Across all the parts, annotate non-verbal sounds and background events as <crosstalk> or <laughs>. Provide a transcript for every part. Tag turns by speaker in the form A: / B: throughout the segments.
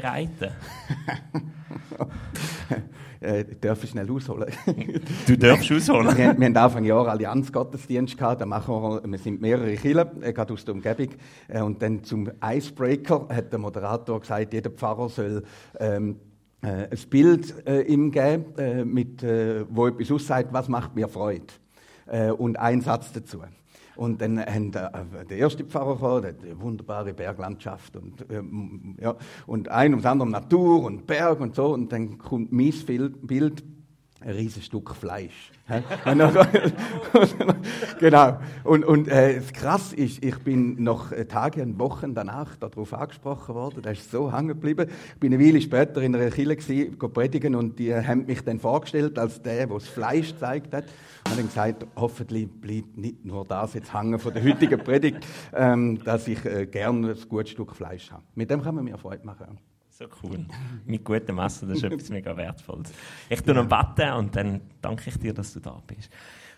A: bereiten? <laughs>
B: äh, darf ich schnell ausholen? <laughs>
A: du darfst ausholen.
B: wir, wir haben Anfang Jahr Allianzgottesdienst gehabt, da machen wir, wir sind mehrere Kirchen, äh, gerade aus der Umgebung, äh, und dann zum Icebreaker hat der Moderator gesagt, jeder Pfarrer soll ähm, äh, ein Bild äh, ihm geben, äh, mit, äh, wo etwas aussagt, was macht mir Freude. Und ein Satz dazu. Und dann haben der, äh, der erste Pfarrer gekommen, der eine wunderbare Berglandschaft und, ähm, ja, und ein ums andere Natur und Berg und so. Und dann kommt mein Bild, ein riesiges Stück Fleisch. <laughs> <laughs> genau. Und, und äh, krass ist, ich bin noch Tage und Wochen danach darauf angesprochen worden. Das ist so hängen geblieben. Ich bin eine Weile später in einer Kirche gewesen, predigen und die haben mich dann vorgestellt als der, der das Fleisch gezeigt hat. Und haben gesagt, hoffentlich bleibt nicht nur das jetzt hängen von der heutigen Predigt, <laughs> ähm, dass ich äh, gerne ein gutes Stück Fleisch habe. Mit dem kann man mir Freude machen.
A: So cool. Mit gutem Messer, das ist etwas <laughs> mega Wertvolles. Ich tue noch beten und dann danke ich dir, dass du da bist.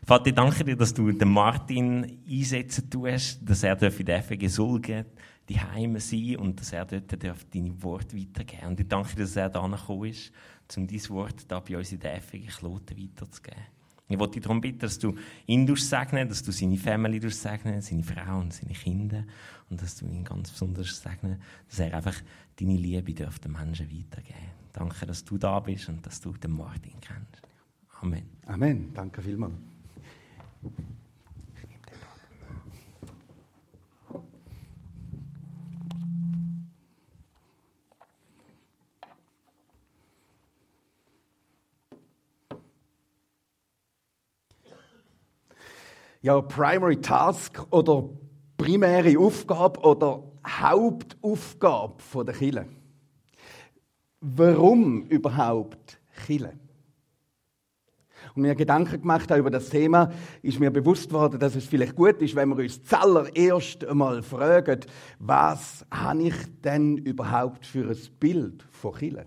A: Vater, ich danke dir, dass du den Martin einsetzen tust, dass er in der FG Sulge die Heime sein und dass er dort deine Worte weitergeben Und ich danke dir, dass er da gekommen ist, um dein Wort da bei uns in der FG Kloten weiterzugeben. Ich wollte dich darum bitten, dass du ihn segnen, dass du seine Family segnen, seine Frau und seine Kinder und dass du ihn ganz besonders segnen, dass er einfach deine Liebe den Menschen weitergeben Danke, dass du da bist und dass du den Martin kennst. Amen.
B: Amen. Danke vielmals. ja, Primary Task oder primäre Aufgabe oder Hauptaufgabe der Kille. Warum überhaupt Kille? Und mir Gedanken gemacht habe über das Thema, ist mir bewusst worden, dass es vielleicht gut ist, wenn wir uns zuallererst einmal fragen, was habe ich denn überhaupt für ein Bild von Chile?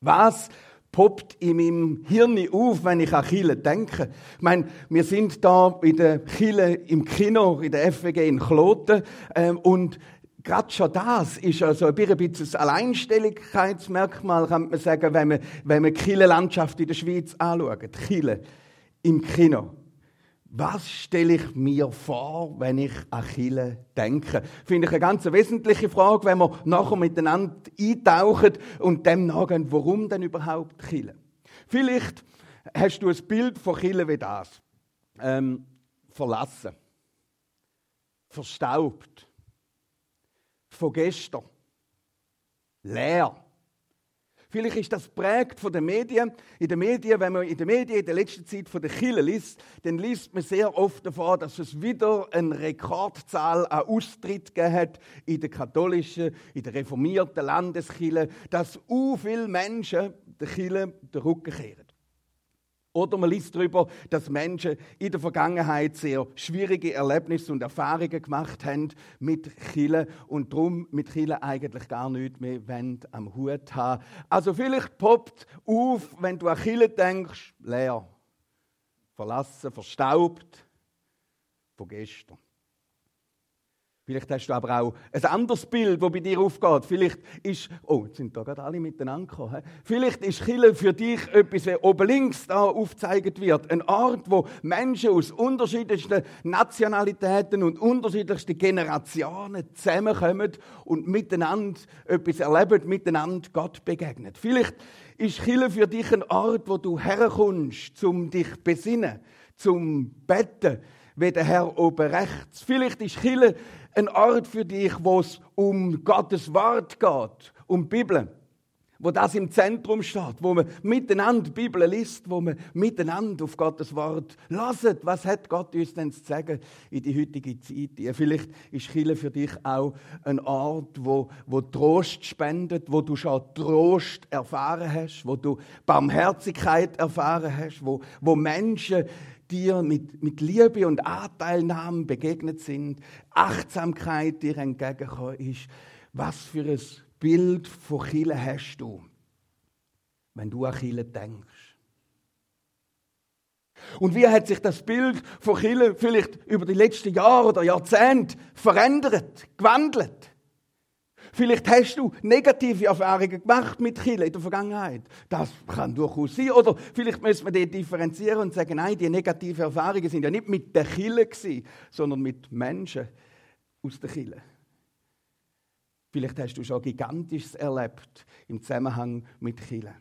B: Was poppt in meinem Hirn auf, wenn ich an Chile denke. Ich meine, wir sind da in der Chile im Kino, in der FWG in Kloten, ähm, und gerade schon das ist also ein bisschen ein Alleinstellungsmerkmal, kann man sagen, wenn man, wenn man die Chile-Landschaft in der Schweiz anschaut. Chile im Kino. Was stelle ich mir vor, wenn ich an Chile denke? Finde ich eine ganz wesentliche Frage, wenn wir nachher miteinander eintauchen und dem nachgehen, warum denn überhaupt Chile? Vielleicht hast du ein Bild von Chile wie das. Ähm, verlassen. Verstaubt. Von gestern. Leer. Vielleicht ist das prägt von den Medien. In den Medien, wenn man in den Medien in der letzten Zeit von der Kille liest, dann liest man sehr oft davon, dass es wieder eine Rekordzahl an Austritt gegeben hat in der katholischen, in der reformierten Landeskille, dass u viele Menschen der Kille den Rücken kehren. Oder man liest darüber, dass Menschen in der Vergangenheit sehr schwierige Erlebnisse und Erfahrungen gemacht haben mit Chile und darum mit Chile eigentlich gar nichts mehr am Hut haben. Also vielleicht poppt auf, wenn du an Chile denkst, leer, verlassen, verstaubt, von gestern. Vielleicht hast du aber auch ein anderes Bild, das bei dir aufgeht. Vielleicht ist, oh, jetzt sind da gerade alle miteinander gekommen. Vielleicht ist Chile für dich etwas, wie oben links da aufgezeigt wird. Ein Ort, wo Menschen aus unterschiedlichsten Nationalitäten und unterschiedlichsten Generationen zusammenkommen und miteinander etwas erleben, miteinander Gott begegnen. Vielleicht ist Chile für dich ein Ort, wo du herkommst, zum dich besinnen, zum Betten, wie der Herr oben rechts. Vielleicht ist Chile ein Ort für dich, wo es um Gottes Wort geht, um Bibel, wo das im Zentrum steht, wo man miteinander Bibel liest, wo man miteinander auf Gottes Wort lasst. Was hat Gott uns denn zu sagen in die heutige Zeit? Vielleicht ist Chile für dich auch ein Ort, wo, wo Trost spendet, wo du schon Trost erfahren hast, wo du Barmherzigkeit erfahren hast, wo, wo Menschen dir mit, mit Liebe und Anteilnahme begegnet sind, Achtsamkeit dir entgegengekommen ist. Was für ein Bild von Chile hast du, wenn du an Chile denkst? Und wie hat sich das Bild von Chile vielleicht über die letzten Jahre oder Jahrzehnte verändert, gewandelt? Vielleicht hast du negative Erfahrungen gemacht mit Chile in der Vergangenheit. Das kann durchaus sein. Oder vielleicht müssen wir die differenzieren und sagen, nein, die negativen Erfahrungen sind ja nicht mit der Chile sondern mit Menschen aus der Chile. Vielleicht hast du schon Gigantisches erlebt im Zusammenhang mit Chile.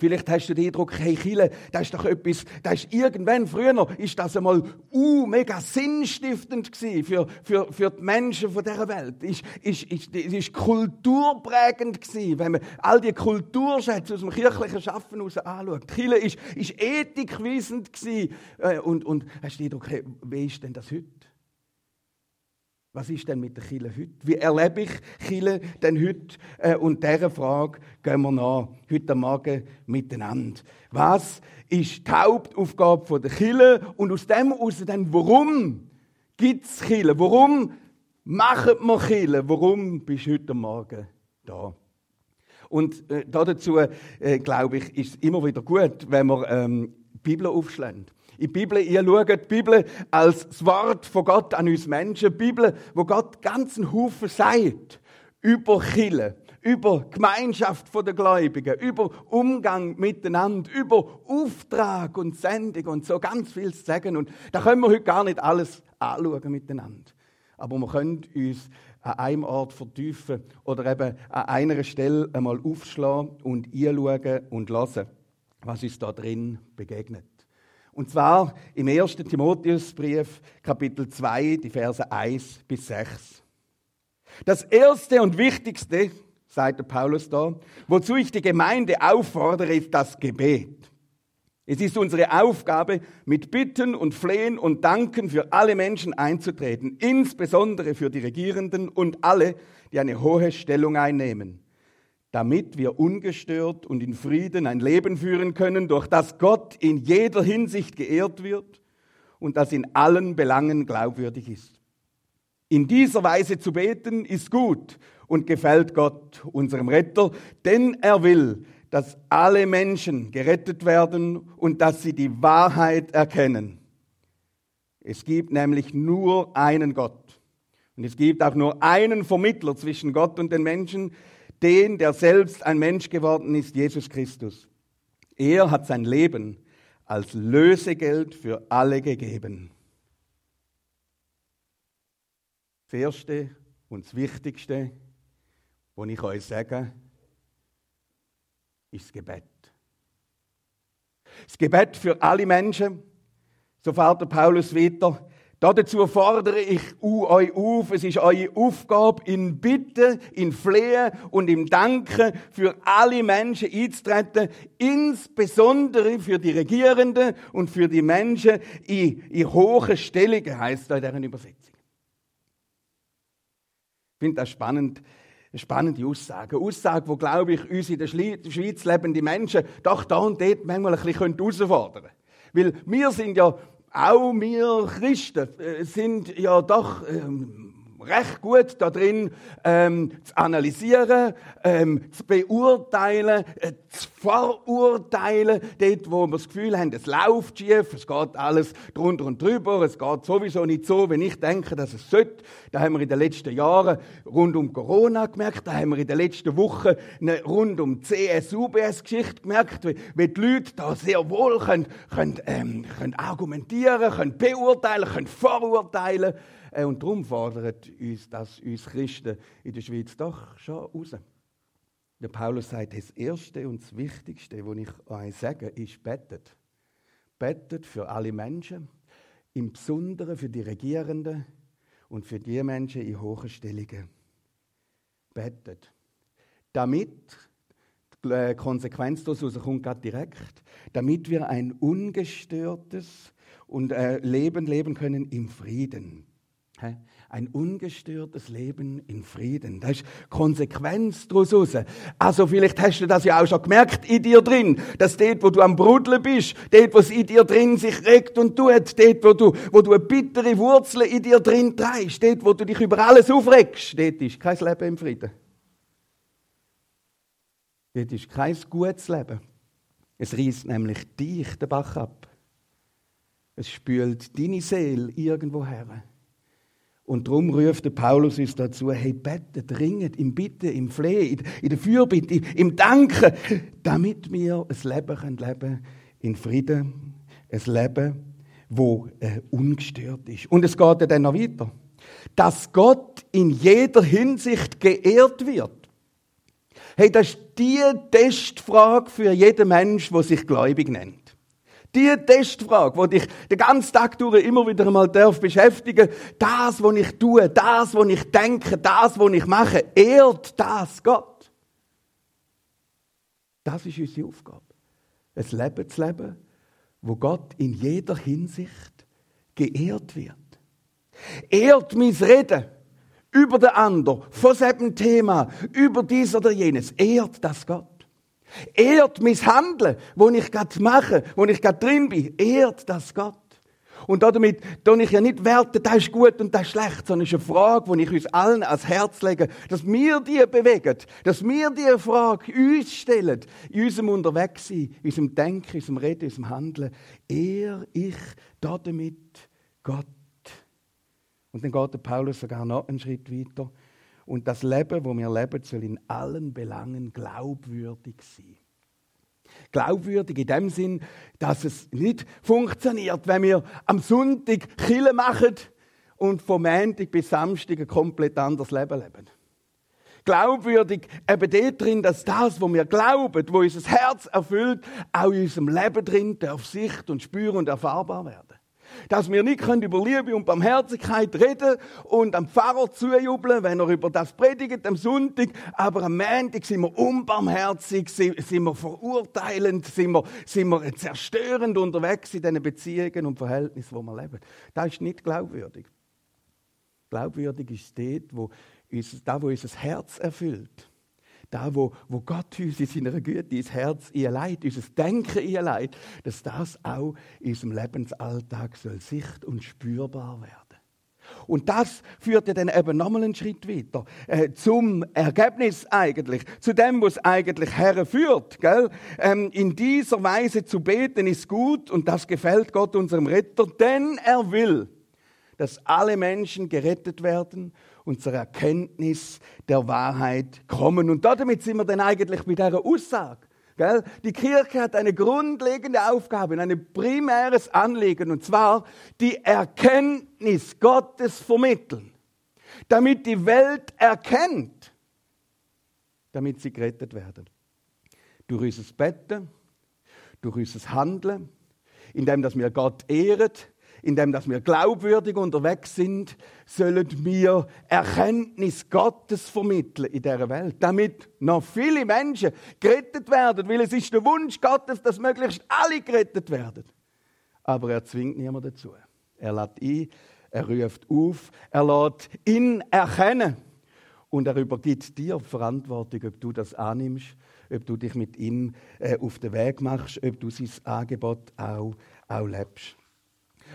B: Vielleicht hast du den Eindruck, hey Chile, das ist doch etwas, das ist irgendwann, früher ist das einmal uh, mega sinnstiftend gewesen für, für, für die Menschen von dieser Welt. Ist, ist, ist, ist kulturprägend gewesen, wenn man all die Kulturschätze aus dem kirchlichen Schaffen heraus anschaut. Chile ist, ist ethikweisend gewesen. Äh, und, und hast du den Eindruck, hey, wie ist denn das heute? Was ist denn mit der Kille heute? Wie erlebe ich Kille denn heute? Äh, und dieser Frage gehen wir nach, heute Morgen miteinander. Was ist die Hauptaufgabe der Kille? Und aus dem heraus dann, warum gibt es Kille? Warum machen wir Kille? Warum bist du heute Morgen da? Und äh, dazu, äh, glaube ich, ist es immer wieder gut, wenn wir ähm, die Bibel aufschlagen in die Bibel, ihr schaut die Bibel als das Wort von Gott an uns Menschen. Die Bibel, wo Gott ganzen Haufen sagt über Chile, über Gemeinschaft der Gläubigen, über Umgang miteinander, über Auftrag und Sendung und so ganz viel zu sagen. Und da können wir heute gar nicht alles anschauen miteinander. Aber wir können uns an einem Ort vertiefen oder eben an einer Stelle einmal aufschlagen und einschauen und hören, was uns da drin begegnet. Und zwar im 1. Timotheusbrief, Kapitel 2, die Verse 1 bis 6. Das erste und wichtigste, sagt der Paulus da, wozu ich die Gemeinde auffordere, ist das Gebet. Es ist unsere Aufgabe, mit Bitten und Flehen und Danken für alle Menschen einzutreten, insbesondere für die Regierenden und alle, die eine hohe Stellung einnehmen damit wir ungestört und in Frieden ein Leben führen können, durch das Gott in jeder Hinsicht geehrt wird und das in allen Belangen glaubwürdig ist. In dieser Weise zu beten ist gut und gefällt Gott, unserem Retter, denn er will, dass alle Menschen gerettet werden und dass sie die Wahrheit erkennen. Es gibt nämlich nur einen Gott. Und es gibt auch nur einen Vermittler zwischen Gott und den Menschen, den, der selbst ein Mensch geworden ist, Jesus Christus. Er hat sein Leben als Lösegeld für alle gegeben. Das Erste und das Wichtigste, was ich euch sage, ist das Gebet. Das Gebet für alle Menschen, so fährt der Paulus weiter, Dazu fordere ich euch auf, es ist eure Aufgabe, in Bitten, in Flehen und im Danken für alle Menschen einzutreten, insbesondere für die Regierenden und für die Menschen in, in hohen Stellungen, heisst da in deren Übersetzung. Ich finde das spannend, eine spannende Aussage. Eine Aussage, wo, glaube ich, uns in der Schweiz lebende Menschen doch da und dort manchmal ein bisschen herausfordern können. Weil wir sind ja auch wir Christen äh, sind ja doch ähm, recht gut da drin, ähm, zu analysieren, ähm, zu beurteilen, äh, zu verurteilen, dort, wo wir das Gefühl haben, es läuft schief, es geht alles drunter und drüber, es geht sowieso nicht so, wenn ich denke, dass es sollte. Da haben wir in den letzten Jahren rund um Corona gemerkt, da haben wir in den letzten Wochen eine rund um CS-UBS-Geschichte gemerkt, wie, wie die Leute da sehr wohl können, können, ähm, können argumentieren, können beurteilen, können verurteilen äh, und darum fordert uns das uns Christen in der Schweiz doch schon raus. Der Paulus sagt, das Erste und das Wichtigste, was ich euch sage, ist bettet. Bettet für alle Menschen, im Besonderen für die Regierenden und für die Menschen in hohen Stellungen. Bettet. Damit, die Konsequenz daraus kommt gerade direkt, damit wir ein ungestörtes und, äh, Leben leben können im Frieden. Ein ungestörtes Leben in Frieden. Das ist Konsequenz daraus. Also vielleicht hast du das ja auch schon gemerkt in dir drin, dass dort, wo du am Brudeln bist, dort, was in dir drin sich regt und tut, dort, wo du, wo du eine bittere Wurzel in dir drin trägst, dort, wo du dich über alles aufregst, dort ist kein Leben im Frieden. Dort ist kein gutes Leben. Es reißt nämlich dich den Bach ab. Es spült deine Seele irgendwo her. Und darum ruft der Paulus uns dazu, hey, bettet, ringet, im Bitten, im Flehen, in der Fürbitte, im Danken, damit wir ein Leben leben in Frieden, ein Leben, wo äh, ungestört ist. Und es geht dann noch weiter. Dass Gott in jeder Hinsicht geehrt wird. Hey, das ist die Testfrage für jeden Mensch, der sich gläubig nennt. Die Testfrage, wo dich den ganzen Tag durch immer wieder einmal darf beschäftigen, das, was ich tue, das, was ich denke, das, was ich mache, ehrt das Gott. Das ist unsere Aufgabe. Ein Leben zu leben, wo Gott in jeder Hinsicht geehrt wird. Ehrt mein Reden über den anderen, von seinem Thema, über dies oder jenes. Ehrt das Gott. Ehrt mein Handeln, wo ich gerade mache, wo ich gerade drin bin. Ehrt das Gott. Und damit tue ich ja nicht Werte, das ist gut und das ist schlecht, sondern es ist eine Frage, die ich uns allen ans Herz lege, dass wir die bewegen, dass wir die Frage uns stellen, in unserem Unterwegssein, in unserem Denken, in unserem Reden, in unserem Handeln. Ehr ich damit Gott. Und dann geht der Paulus sogar noch einen Schritt weiter. Und das Leben, wo wir leben, soll in allen Belangen glaubwürdig sein. Glaubwürdig in dem Sinn, dass es nicht funktioniert, wenn wir am Sonntag Kille machen und vom Montag bis Samstag ein komplett anderes Leben leben. Glaubwürdig eben dort drin, dass das, was wir glauben, wo unser Herz erfüllt, auch in unserem Leben drin darf Sicht und spüren und erfahrbar werden dass wir nicht über Liebe und Barmherzigkeit reden und am Pfarrer zujubeln, wenn er über das predigt am Sonntag, aber am Montag sind wir unbarmherzig, sind wir verurteilend, sind wir, sind wir zerstörend unterwegs in diesen Beziehungen und Verhältnissen, wo wir leben. Das ist nicht glaubwürdig. Glaubwürdig ist dort, wo wo unser Herz erfüllt da, wo, wo Gott uns in seiner Güte ins Herz einleitet, unser Denken einleitet, dass das auch in unserem Lebensalltag soll sicht- und spürbar werden. Und das führt ja dann eben nochmal einen Schritt weiter. Äh, zum Ergebnis eigentlich. Zu dem, was eigentlich herführt. Gell? Ähm, in dieser Weise zu beten ist gut und das gefällt Gott unserem Retter, denn er will, dass alle Menschen gerettet werden und Erkenntnis der Wahrheit kommen. Und damit sind wir dann eigentlich bei dieser Aussage. Gell? Die Kirche hat eine grundlegende Aufgabe, ein primäres Anliegen, und zwar die Erkenntnis Gottes vermitteln. Damit die Welt erkennt, damit sie gerettet werden. Durch unser Betten, durch unser Handeln, indem wir Gott ehren, indem dass wir glaubwürdig unterwegs sind, sollen wir Erkenntnis Gottes vermitteln in dieser Welt, damit noch viele Menschen gerettet werden, weil es ist der Wunsch Gottes, dass möglichst alle gerettet werden. Aber er zwingt niemanden dazu. Er lädt ein, er ruft auf, er lädt ihn erkennen und er übergibt dir die Verantwortung, ob du das annimmst, ob du dich mit ihm äh, auf den Weg machst, ob du sein Angebot auch, auch lebst.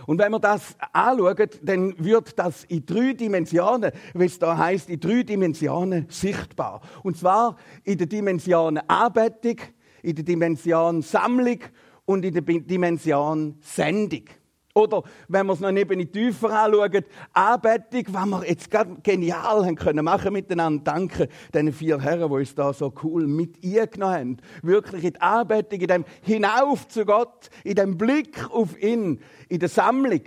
B: Und wenn wir das anschauen, dann wird das in drei Dimensionen, wie es da heißt, in drei Dimensionen sichtbar. Und zwar in der Dimension Anbetung, in der Dimension Sammlung und in der Dimension Sendung. Oder wenn wir es noch eben tiefer anschauen, Anbetung, was wir jetzt gerade genial haben können machen miteinander. Danke den vier Herren, die uns da so cool mit eingenommen haben. Wirklich in die Anbetung, in dem Hinauf zu Gott, in dem Blick auf ihn, in der Sammlung,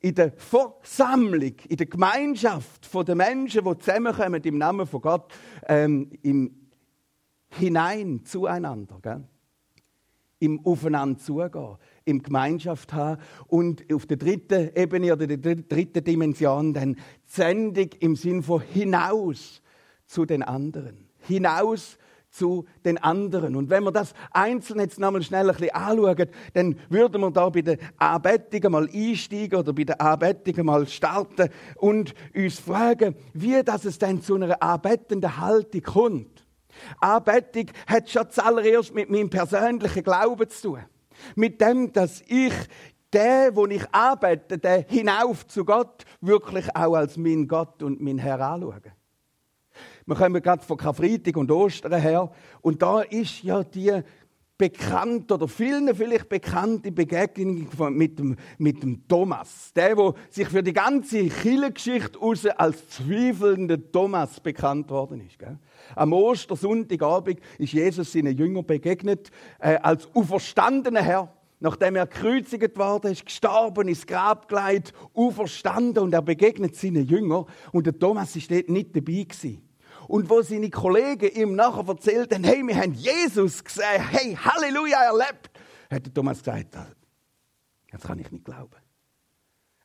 B: in der Versammlung, in der Gemeinschaft den Menschen, die zusammenkommen im Namen von Gott, ähm, im hinein zueinander, gell? Im Aufeinander zugehen im Gemeinschaft haben und auf der dritten Ebene oder der dritten Dimension dann ständig im Sinn von hinaus zu den anderen. Hinaus zu den anderen. Und wenn wir das einzeln jetzt nochmal schnell ein bisschen anschauen, dann würden wir da bei der Anbetung mal einsteigen oder bei der Anbetung mal starten und uns fragen, wie das es denn zu einer anbetenden Haltung kommt. Anbetung hat schon zuallererst mit meinem persönlichen Glauben zu tun. Mit dem, dass ich der, wo ich arbeite, der hinauf zu Gott, wirklich auch als mein Gott und mein Herr anschaue. Wir kommen gerade von Karfreitag und Ostern her. Und da ist ja die bekannt oder vielen vielleicht bekannte Begegnung mit dem, mit dem Thomas. Der, der sich für die ganze Kirchengeschichte aus als zweifelnder Thomas bekannt worden ist. Gell? Am Ostersonntagabend ist Jesus seinen Jüngern begegnet äh, als auferstandener Herr. Nachdem er gekreuzigt worden ist, gestorben, ins Grab gelegt, auferstanden und er begegnet seinen Jüngern. Und der Thomas ist dort nicht dabei gewesen. Und wo seine Kollegen ihm nachher erzählt haben, hey, wir haben Jesus gesehen, hey, Halleluja, er lebt, hat Thomas gesagt, das kann ich nicht glauben.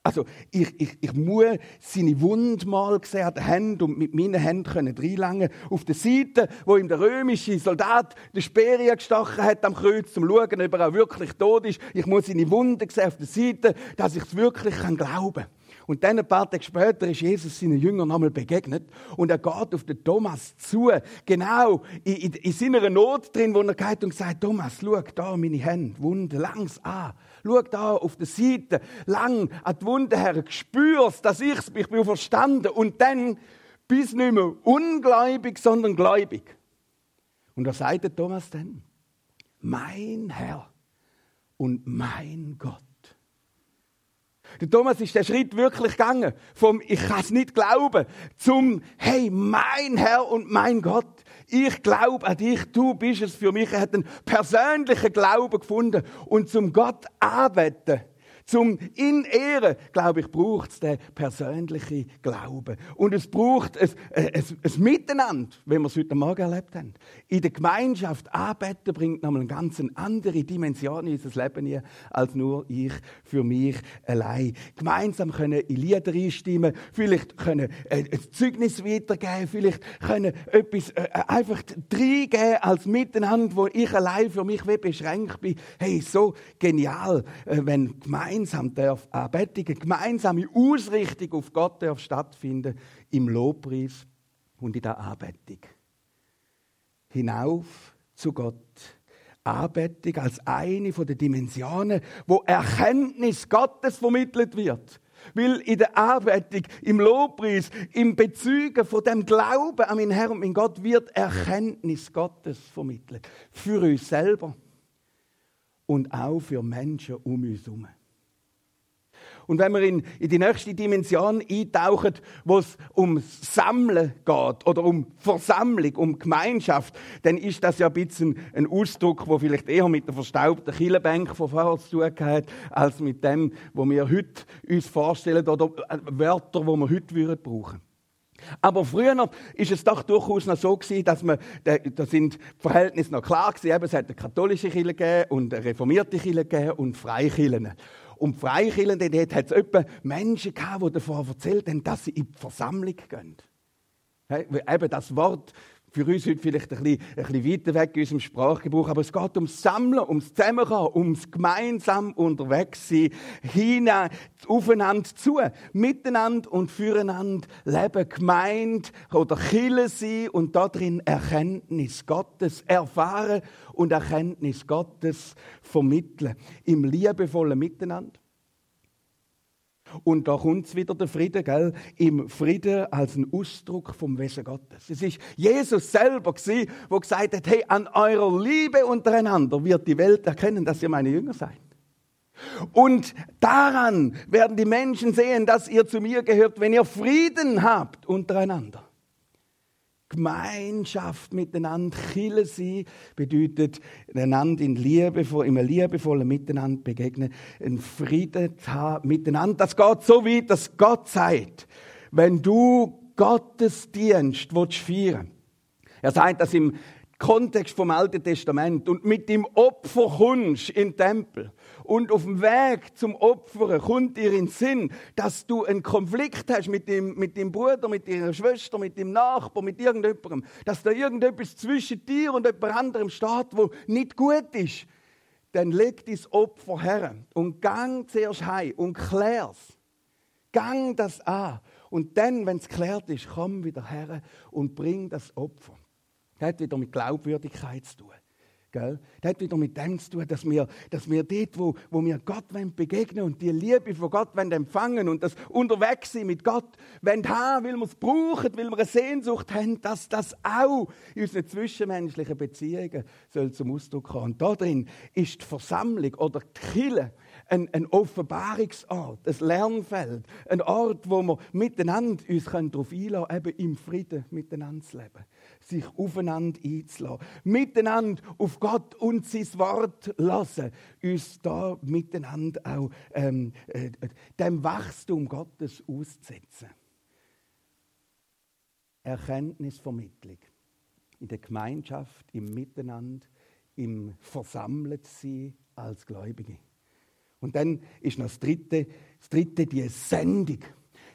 B: Also, ich, ich, ich muss seine Wunde mal gesehen Händen und mit meinen Händen können reinlangen. Auf der Seite, wo ihm der römische Soldat den Speer gestachen hat am Kreuz, zum schauen, ob er auch wirklich tot ist. Ich muss seine Wunde sehen auf der Seite, dass ich es wirklich glauben kann. Und dann ein paar Tage später ist Jesus seinen Jüngern nochmal begegnet und er geht auf den Thomas zu, genau in, in, in seiner Not drin, wo er geht und sagt, Thomas, schau da meine Hände, Wunde, langs an. Schau da auf der Seite, lang an die Wunde her, spürst, dass ich's, ich bin verstanden und dann bist nicht mehr ungläubig, sondern gläubig. Und was sagt der Thomas dann? Mein Herr und mein Gott. Der Thomas ist der Schritt wirklich gegangen. Vom Ich kann es nicht glauben zum Hey, mein Herr und mein Gott. Ich glaube an dich, du bist es für mich. Er hat einen persönlichen Glauben gefunden und zum Gott arbeiten zum in Ehre, glaube ich, braucht es den persönlichen Glauben. Und es braucht ein, ein, ein Miteinander, wie wir es heute Morgen erlebt haben. In der Gemeinschaft arbeiten bringt nochmal eine ganz andere Dimension in unser Leben hier, als nur ich für mich allein. Gemeinsam können in Lieder einstimmen, vielleicht können ein Zeugnis weitergeben, vielleicht können etwas äh, einfach reingeben als Miteinander, wo ich allein für mich beschränkt bin. Hey, so genial, äh, wenn Gemeinschaft gemeinsam darf Anbetung, eine gemeinsame Ausrichtung auf Gott darf stattfinden im Lobpreis und in der Anbetung. Hinauf zu Gott. Anbetung als eine der Dimensionen, wo Erkenntnis Gottes vermittelt wird. Weil in der Anbetung, im Lobpreis, im Bezeugen von dem Glauben an meinen Herrn und meinen Gott wird Erkenntnis Gottes vermittelt. Für uns selber und auch für Menschen um uns herum. Und wenn wir in, in die nächste Dimension eintauchen, wo es um Sammeln geht oder um Versammlung, um Gemeinschaft, dann ist das ja ein bisschen ein Ausdruck, der vielleicht eher mit der verstaubten Killenbank von vorher zu tun hat, als mit dem, wo wir heute uns vorstellen oder äh, Wörter, die wir heute würden brauchen. Aber früher ist es doch durchaus noch so gewesen, dass man, da sind die Verhältnisse noch klar gewesen, es hat eine katholische Kirche gegeben und eine reformierte Kirche gegeben und Freikirchen. Und Freikirchen, dort hat es etwa Menschen gehabt, die davon erzählt haben, dass sie in die Versammlung gehen. Eben das Wort für uns heute vielleicht ein bisschen, ein bisschen weiter weg in unserem Sprachgebrauch, aber es geht ums Sammeln, ums Zusammenkommen, ums gemeinsam unterwegs sein, hinein, aufeinander zu, miteinander und füreinander leben, gemeint oder Kille sein und darin Erkenntnis Gottes erfahren und Erkenntnis Gottes vermitteln. Im liebevollen Miteinander und da kommt wieder der Friede, gell? Im Frieden als ein Ausdruck vom Wesen Gottes. Es ist Jesus selber gewesen, der gesagt hat, hey, an eurer Liebe untereinander wird die Welt erkennen, dass ihr meine Jünger seid. Und daran werden die Menschen sehen, dass ihr zu mir gehört, wenn ihr Frieden habt untereinander. Gemeinschaft miteinander, Chille sein, bedeutet einander in Liebe, im liebevollen Miteinander begegnen, einen Frieden zu haben miteinander. Das geht so weit, dass Gott sagt, wenn du Gottes Dienst feiern er sagt das im Kontext vom Alten Testament und mit dem Opfer kommst in den Tempel und auf dem Weg zum Opfern kommt dir in den Sinn, dass du einen Konflikt hast mit dem, mit dem Bruder, mit deiner Schwester, mit dem Nachbar, mit irgendjemandem, dass da irgendetwas zwischen dir und jemand anderem steht, wo nicht gut ist, dann leg dein Opfer her und gang zuerst heim und klär's. Gang das an. Und dann, wenn es geklärt ist, komm wieder her und bring das Opfer. Das hat wieder mit Glaubwürdigkeit zu tun. Gell? Das hat wieder mit dem zu tun, dass wir, dass wir dort, wo, wo wir Gott begegnen und die Liebe von Gott empfangen und das unterwegs sind mit Gott haben, weil wir es brauchen, weil wir eine Sehnsucht haben, dass das auch in unseren zwischenmenschlichen Beziehungen soll zum Ausdruck kommen. Und da drin ist die Versammlung oder die Kirche ein, ein Offenbarungsort, ein Lernfeld, ein Ort, wo wir miteinander uns darauf einlassen können, eben im Frieden miteinander zu leben, sich aufeinander einzulassen, miteinander auf Gott und sein Wort lassen, uns da miteinander auch ähm, äh, dem Wachstum Gottes auszusetzen. Erkenntnisvermittlung in der Gemeinschaft, im Miteinander, im Versammeltsein als Gläubige. Und dann ist noch das dritte, das dritte die Sendung.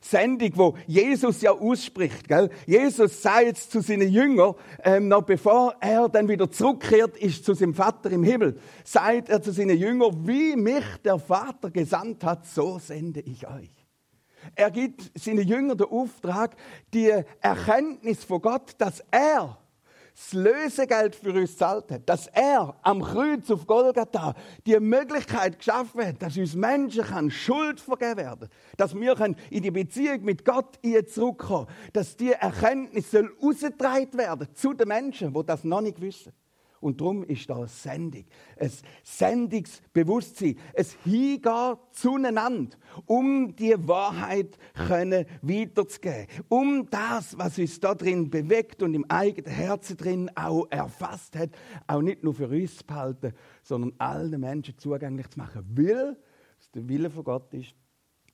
B: Sendung, wo Jesus ja ausspricht. Gell? Jesus sagt jetzt zu seinen Jüngern, ähm, noch bevor er dann wieder zurückkehrt ist zu seinem Vater im Himmel, sagt er zu seinen Jüngern, wie mich der Vater gesandt hat, so sende ich euch. Er gibt seinen Jüngern den Auftrag, die Erkenntnis von Gott, dass er das Lösegeld für uns zahlt hat, dass er am Kreuz auf Golgatha die Möglichkeit geschaffen hat, dass uns Menschen kann Schuld vergeben werden, dass wir in die Beziehung mit Gott zurückkommen, dass die Erkenntnis soll werden zu den Menschen, die das noch nicht wissen. Und darum ist da eine Sendung, ein Sendungsbewusstsein, ein Hingehen zueinander, um die Wahrheit können weiterzugeben, um das, was uns da drin bewegt und im eigenen Herzen drin auch erfasst hat, auch nicht nur für uns zu behalten, sondern allen Menschen zugänglich zu machen, weil es der Wille von Gott ist,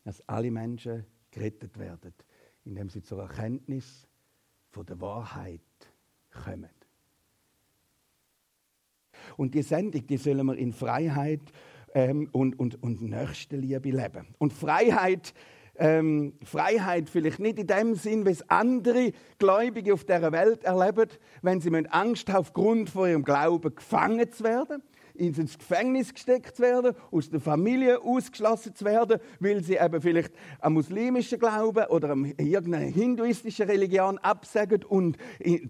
B: dass alle Menschen gerettet werden, indem sie zur Erkenntnis von der Wahrheit kommen. Und die Sendung, die sollen wir in Freiheit ähm, und, und, und Nächstenliebe leben. Und Freiheit, ähm, Freiheit vielleicht nicht in dem Sinn, wie es andere Gläubige auf der Welt erleben, wenn sie Angst haben, aufgrund von ihrem Glauben gefangen zu werden ins Gefängnis gesteckt werden, aus der Familie ausgeschlossen zu werden, weil sie eben vielleicht am muslimischen Glauben oder am irgendeiner hinduistischen Religion absagen und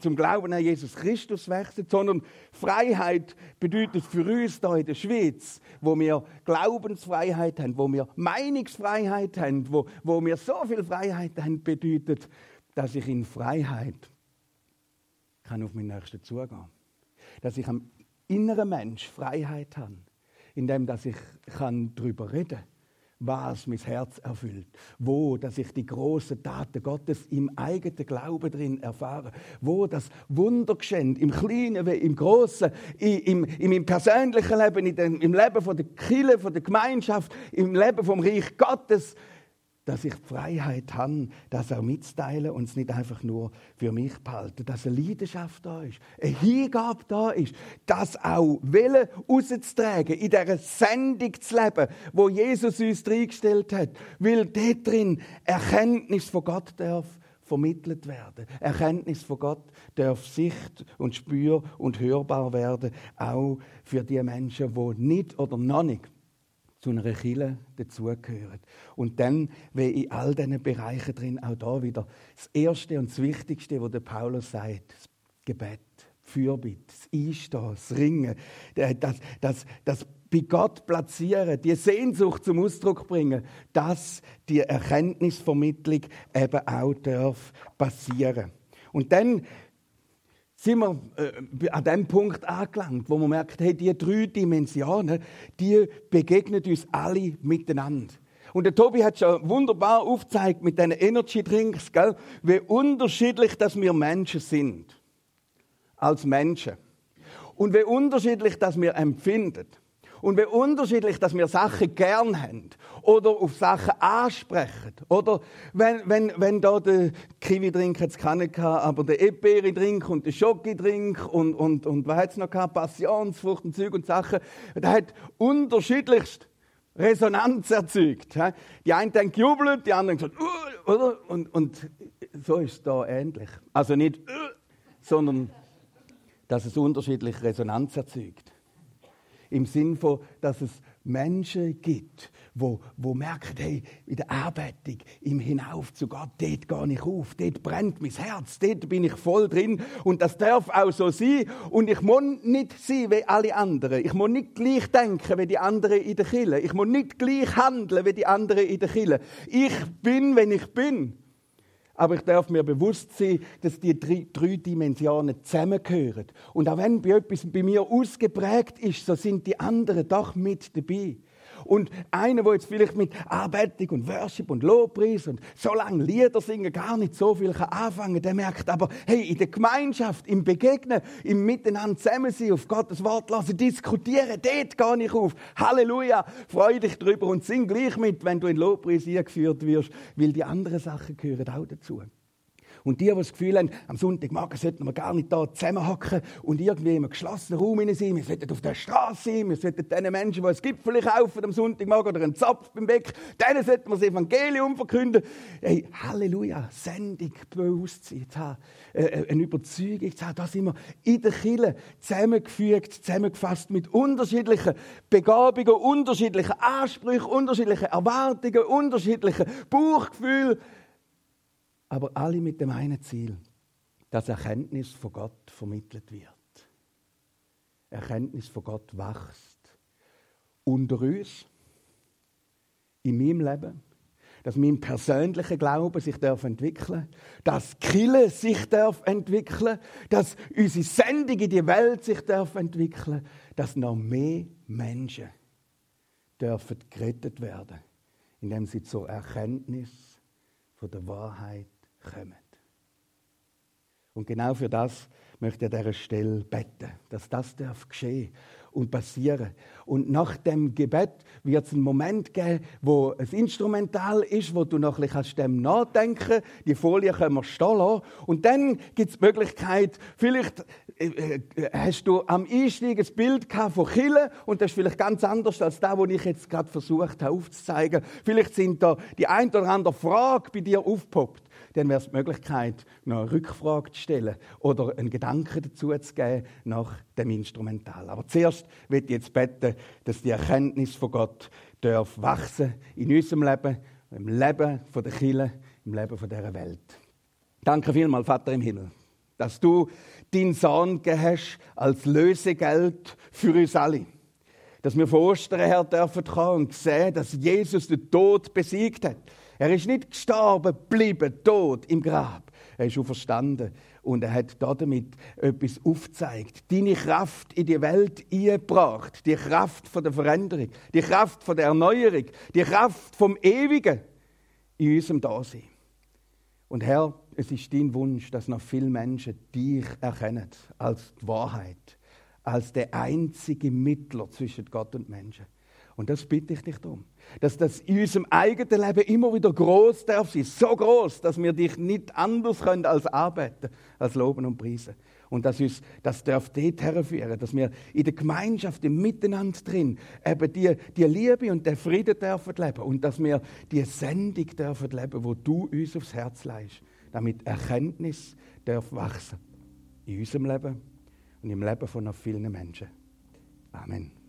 B: zum Glauben an Jesus Christus wechseln, sondern Freiheit bedeutet für uns hier in der Schweiz, wo wir Glaubensfreiheit haben, wo wir Meinungsfreiheit haben, wo, wo wir so viel Freiheit haben, bedeutet, dass ich in Freiheit kann auf meinen Nächsten zugehen. Dass ich am inneren Mensch Freiheit habe, indem dass ich kann darüber reden kann, was mein Herz erfüllt, wo, dass ich die großen Taten Gottes im eigenen Glauben drin erfahre, wo das Wunder geschieht, im Kleinen wie im Großen, im, im, im persönlichen Leben, im Leben von der Kirche, von der Gemeinschaft, im Leben vom Reich Gottes, dass ich die Freiheit habe, das auch mitzuteilen und es nicht einfach nur für mich behalten. Dass eine Leidenschaft da ist, eine Hingabe da ist, das auch Wille rauszutragen, in dieser Sendung zu leben, wo Jesus uns reingestellt hat. Weil dort drin Erkenntnis von Gott darf vermittelt werden. Erkenntnis von Gott darf sicht und spür und hörbar werden, auch für die Menschen, die nicht oder noch nicht zu einer Kille dazugehören. Und dann, wie in all diesen Bereichen drin, auch da wieder das Erste und das Wichtigste, was der Paulus sagt, das Gebet, Fürbitte, das Einstehen, das Ringen, das, das, das bei Gott platzieren, die Sehnsucht zum Ausdruck bringen, dass die Erkenntnisvermittlung eben auch darf passieren. Und dann sind wir äh, an dem Punkt angelangt, wo man merkt, hey, die drei Dimensionen, die begegnen uns alle miteinander. Und der Tobi hat schon wunderbar aufgezeigt mit diesen Energy Drinks, gell, wie unterschiedlich dass wir Menschen sind. Als Menschen. Und wie unterschiedlich dass wir empfinden. Und wie unterschiedlich, dass wir Sachen gern haben oder auf Sachen ansprechen. Oder wenn, wenn, wenn da der Kiwi-Drink jetzt keine gehabt, aber der Epbeere-Drink und der Schoki-Drink und, und, und was hat es noch gehabt? Passionsfrucht und Zeug und Sachen. Der hat unterschiedlichst Resonanz erzeugt. Die einen denken jubelt, die anderen uh, oder? Und, und so ist es da ähnlich. Also nicht, sondern dass es unterschiedliche Resonanz erzeugt. Im Sinn von, dass es Menschen gibt, wo, wo merken, hey, in der Arbeitung, im Hinauf zu Gott, dort gehe ich auf, dort brennt mein Herz, dort bin ich voll drin und das darf auch so sein und ich muss nicht sein wie alle anderen. Ich muss nicht gleich denken wie die anderen in der Kille. Ich muss nicht gleich handeln wie die anderen in der Kille. Ich bin, wenn ich bin. Aber ich darf mir bewusst sein, dass die drei, drei, Dimensionen zusammengehören. Und auch wenn bei etwas bei mir ausgeprägt ist, so sind die anderen doch mit dabei. Und einer, der jetzt vielleicht mit Arbeitung und Worship und Lobpreis und so lange Lieder singen gar nicht so viel kann anfangen, der merkt aber, hey, in der Gemeinschaft, im Begegnen, im Miteinander zusammen sein, auf Gottes Wort lassen, diskutieren, dort gehe ich auf. Halleluja, freu dich drüber und sing gleich mit, wenn du in Lobpreis eingeführt wirst, weil die anderen Sachen gehören auch dazu. Und die, die das Gefühl haben, am Sonntagmorgen sollten wir gar nicht da zusammenhocken und irgendwie in einem geschlossenen Raum sein, wir sollten auf der Straße sein, wir sollten den Menschen, die ein Gipfel kaufen am Sonntagmorgen oder einen Zapf beim Weg, denen sollten wir das Evangelium verkünden. Hey, Halleluja, Sendung, Bewusstsein zu haben, äh, äh, eine Überzeugung zu haben, da sind wir in der Kirche zusammengefügt, zusammengefasst mit unterschiedlichen Begabungen, unterschiedlichen Ansprüchen, unterschiedlichen Erwartungen, unterschiedlichen Bauchgefühlen, aber alle mit dem einen Ziel, dass Erkenntnis von Gott vermittelt wird. Erkenntnis von Gott wächst. Unter uns, in meinem Leben, dass mein persönlicher Glaube sich darf entwickeln, dass Kille sich darf entwickeln, dass unsere Sendung in die Welt sich darf entwickeln, dass noch mehr Menschen dürfen gerettet werden, indem sie zur Erkenntnis von der Wahrheit kommen. Und genau für das möchte ich an dieser Stelle beten, dass das darf geschehen und passieren. Und nach dem Gebet wird es einen Moment geben, wo es instrumental ist, wo du noch ein bisschen dem nachdenken Die Folie können wir stehen lassen. Und dann gibt es die Möglichkeit, vielleicht äh, äh, hast du am Einstieg ein Bild von Chile und das ist vielleicht ganz anders als das, was ich jetzt gerade versucht habe aufzuzeigen. Vielleicht sind da die ein oder andere Frage bei dir aufgepoppt dann wäre es die Möglichkeit, noch eine Rückfrage zu stellen oder einen Gedanken dazu zu geben nach dem Instrumental. Aber zuerst wird ich jetzt beten, dass die Erkenntnis von Gott darf wachsen in unserem Leben, im Leben der Kirche, im Leben dieser Welt. Danke vielmals, Vater im Himmel, dass du deinen Sohn hast als Lösegeld für uns alle. Dass wir vor Ostern her dürfen kommen und sehen, dass Jesus den Tod besiegt hat er ist nicht gestorben, geblieben, tot im Grab. Er ist verstanden und er hat damit etwas aufgezeigt. Deine Kraft in die Welt eingebracht. Die Kraft von der Veränderung, die Kraft von der Erneuerung, die Kraft vom Ewigen in unserem Dasein. Und Herr, es ist dein Wunsch, dass noch viele Menschen dich erkennen als die Wahrheit, als der einzige Mittler zwischen Gott und Menschen. Und das bitte ich dich darum. Dass das in unserem eigenen Leben immer wieder groß darf sein. So groß, dass wir dich nicht anders können als arbeiten, als loben und preisen. Und dass uns, das darf dort herführen, dass wir in der Gemeinschaft, im Miteinander drin, eben die, die Liebe und den Frieden dürfen leben. Und dass wir die Sendung dürfen leben, wo du uns aufs Herz leist. Damit Erkenntnis darf wachsen. In unserem Leben und im Leben von noch vielen Menschen. Amen.